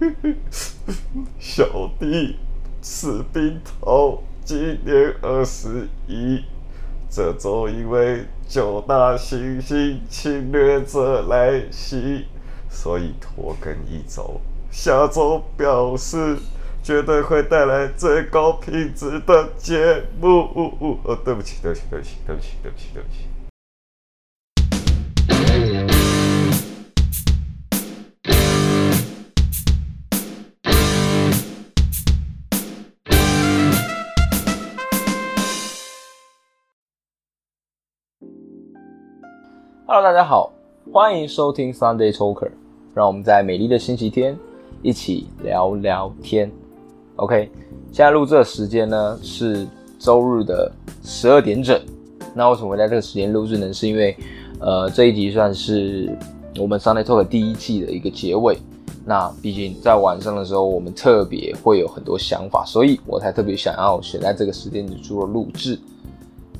小弟士兵头今年二十一，这周因为九大行星侵略者来袭，所以拖更一周。下周表示绝对会带来最高品质的节目。哦，对不起，对不起，对不起，对不起，对不起，对不起。Hello，大家好，欢迎收听 Sunday Talker，让我们在美丽的星期天一起聊聊天。OK，现在录制的时间呢是周日的十二点整。那为什么会在这个时间录制呢？是因为呃这一集算是我们 Sunday Talker 第一季的一个结尾。那毕竟在晚上的时候，我们特别会有很多想法，所以我才特别想要选在这个时间去做录制。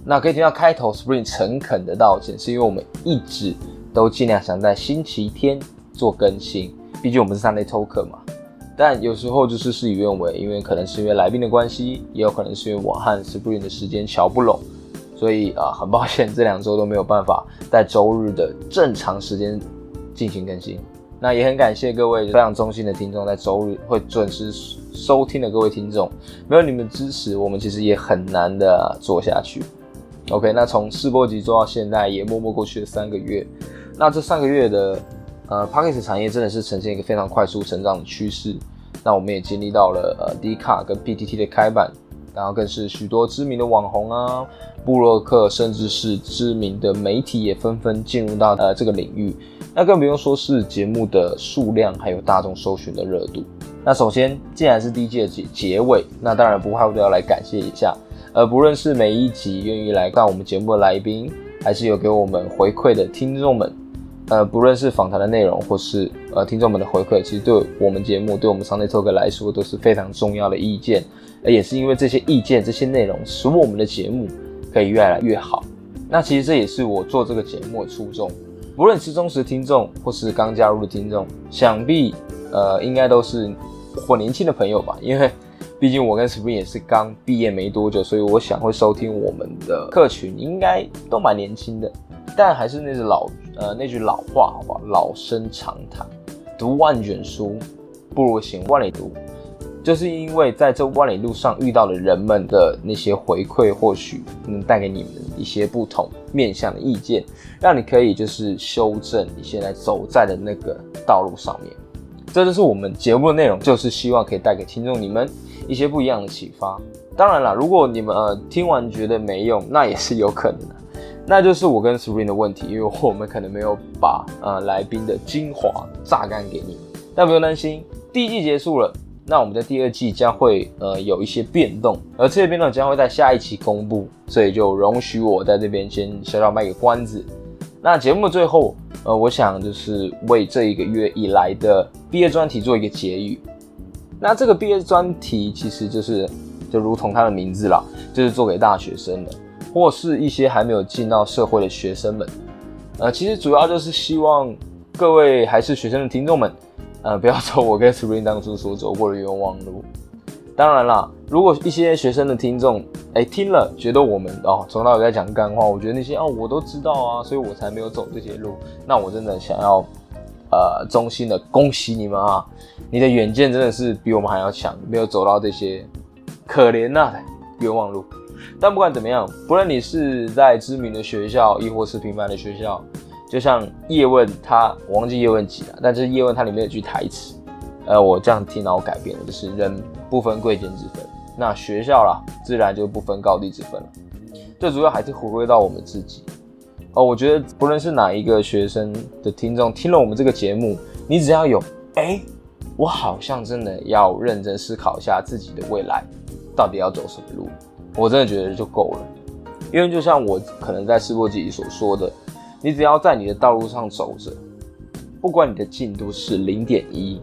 那可以听到开头 Spring 诚恳的道歉，是因为我们一直都尽量想在星期天做更新，毕竟我们是 Sunday Talker 嘛。但有时候就是事与愿违，因为可能是因为来宾的关系，也有可能是因为我和 Spring 的时间瞧不拢，所以啊，很抱歉这两周都没有办法在周日的正常时间进行更新。那也很感谢各位非常忠心的听众，在周日会准时收听的各位听众，没有你们支持，我们其实也很难的做下去。OK，那从试播集做到现在，也默默过去了三个月。那这三个月的呃 p a c k a g e 产业真的是呈现一个非常快速成长的趋势。那我们也经历到了呃 D 卡跟 PTT 的开板，然后更是许多知名的网红啊、布洛克，甚至是知名的媒体也纷纷进入到呃这个领域。那更不用说是节目的数量，还有大众搜寻的热度。那首先，既然是第一季的结结尾，那当然不怕都要来感谢一下。呃，不论是每一集愿意来到我们节目的来宾，还是有给我们回馈的听众们，呃，不论是访谈的内容，或是呃听众们的回馈，其实对我们节目，对我们 Sunday Talk 来说都是非常重要的意见。而也是因为这些意见、这些内容，使我们的节目可以越来越好。那其实这也是我做这个节目的初衷。不论是忠实听众或是刚加入的听众，想必呃应该都是或年轻的朋友吧，因为毕竟我跟 Spring 也是刚毕业没多久，所以我想会收听我们的客群应该都蛮年轻的。但还是那句老呃那句老话，好吧，老生常谈，读万卷书不如行万里路。就是因为在这万里路上遇到的人们的那些回馈，或许能带给你们一些不同面向的意见，让你可以就是修正你现在走在的那个道路上面。这就是我们节目的内容，就是希望可以带给听众你们一些不一样的启发。当然了，如果你们呃听完觉得没用，那也是有可能的，那就是我跟 Spring 的问题，因为我们可能没有把呃来宾的精华榨干给你。但不用担心，第一季结束了。那我们的第二季将会呃有一些变动，而这些变动将会在下一期公布，所以就容许我在这边先小小卖个关子。那节目的最后，呃，我想就是为这一个月以来的毕业专题做一个结语。那这个毕业专题其实就是就如同它的名字啦，就是做给大学生的，或是一些还没有进到社会的学生们。呃，其实主要就是希望各位还是学生的听众们。呃，不要走我跟 Spring 当初所走过的冤枉路。当然啦，如果一些学生的听众，哎，听了觉得我们哦从到尾在讲干话，我觉得那些哦我都知道啊，所以我才没有走这些路。那我真的想要，呃，衷心的恭喜你们啊！你的远见真的是比我们还要强，没有走到这些可怜呐冤枉路。但不管怎么样，不论你是在知名的学校，亦或是平凡的学校。就像叶问，他我忘记叶问几了，但是叶问他里面有句台词，呃，我这样听然后改变了，就是人不分贵贱之分，那学校啦，自然就不分高低之分了。最主要还是回归到我们自己哦。我觉得不论是哪一个学生的听众听了我们这个节目，你只要有哎，我好像真的要认真思考一下自己的未来到底要走什么路，我真的觉得就够了。因为就像我可能在试播集里所说的。你只要在你的道路上走着，不管你的进度是零点一，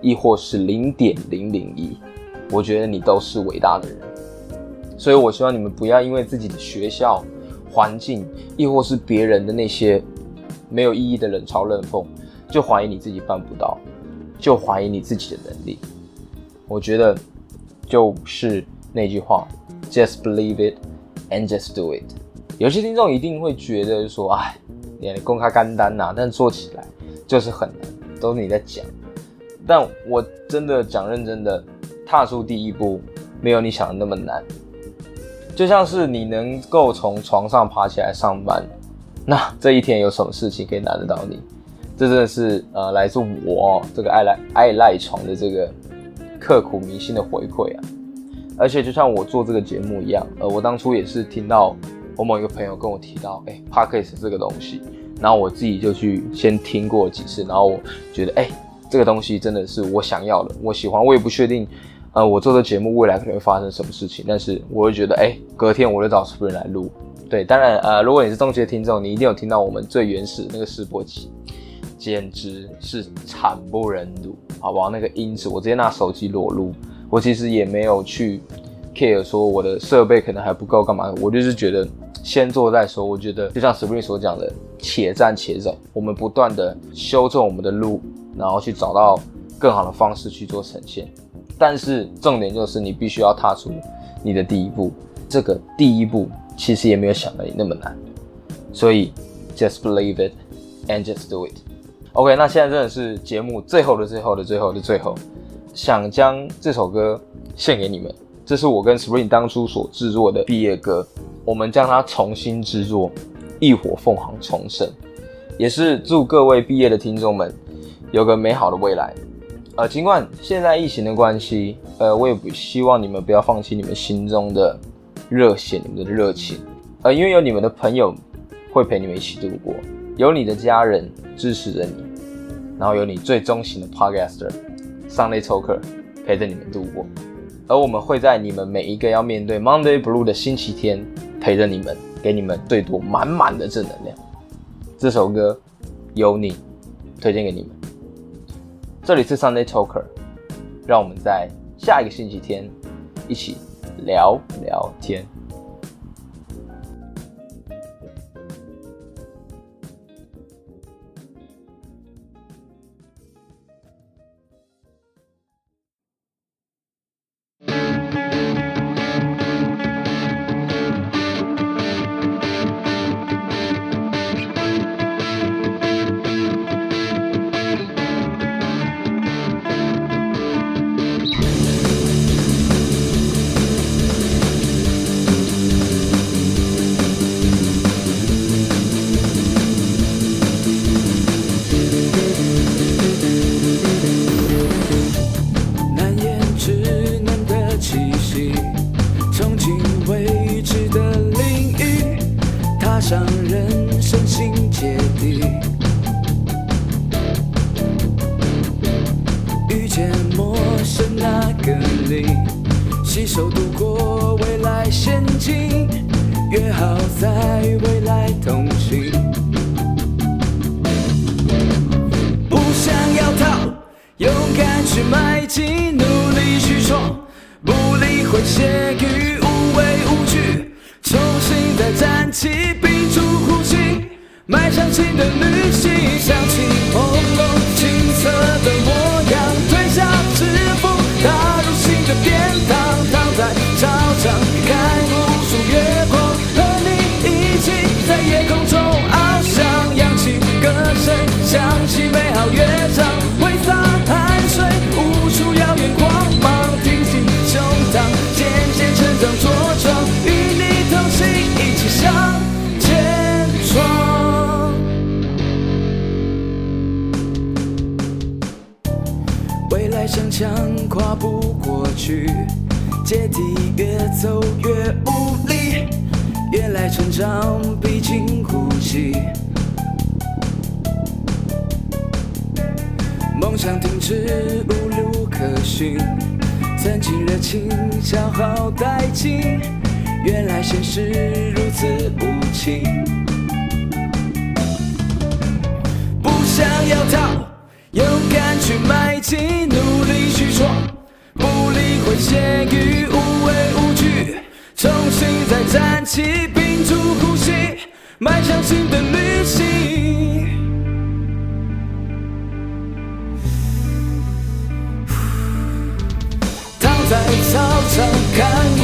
亦或是零点零零一，我觉得你都是伟大的人。所以，我希望你们不要因为自己的学校环境，亦或是别人的那些没有意义的冷嘲热讽，就怀疑你自己办不到。就怀疑你自己的能力。我觉得就是那句话，just believe it and just do it。有些听众一定会觉得说，哎，你公开干单呐，但做起来就是很难，都是你在讲。但我真的讲认真的，踏出第一步没有你想的那么难。就像是你能够从床上爬起来上班，那这一天有什么事情可以难得到你？这真的是呃，来自我这个爱赖爱赖床的这个刻苦铭心的回馈啊！而且就像我做这个节目一样，呃，我当初也是听到我某一个朋友跟我提到，哎，Podcast 这个东西，然后我自己就去先听过几次，然后我觉得，哎，这个东西真的是我想要的，我喜欢，我也不确定。呃，我做的节目未来可能会发生什么事情，但是我会觉得，哎，隔天我就找 Spring 来录。对，当然，呃，如果你是中期的听众，你一定有听到我们最原始那个试播集，简直是惨不忍睹，好不好？那个音质，我直接拿手机裸录，我其实也没有去 care 说我的设备可能还不够干嘛，我就是觉得先做再说。我觉得就像 Spring 所讲的，且战且走，我们不断的修正我们的路，然后去找到更好的方式去做呈现。但是重点就是你必须要踏出你的第一步，这个第一步其实也没有想的那么难，所以 just believe it and just do it。OK，那现在真的是节目最后的最后的最后的最后，想将这首歌献给你们，这是我跟 Spring 当初所制作的毕业歌，我们将它重新制作，浴火凤凰重生，也是祝各位毕业的听众们有个美好的未来。呃，尽管现在疫情的关系，呃，我也不希望你们不要放弃你们心中的热血，你们的热情，呃，因为有你们的朋友会陪你们一起度过，有你的家人支持着你，然后有你最忠心的 Podcaster Sunday Talker 陪着你们度过，而我们会在你们每一个要面对 Monday Blue 的星期天陪着你们，给你们最多满满的正能量。这首歌有你，推荐给你们。这里是 Sunday Talker，让我们在下一个星期天一起聊聊天。去迈进，努力去闯，不理会闲言无畏无惧，重新的站起，屏住呼吸，迈向新的旅行，扬起风中。阶梯越走越无力，原来成长必经呼吸。梦想停止无路可寻，曾经热情消耗殆尽，原来现实如此无情。不想要逃，勇敢去迈进，努力去闯。会谢于无畏无惧，重新再站起，屏住呼吸，迈向新的旅行。躺在操场看。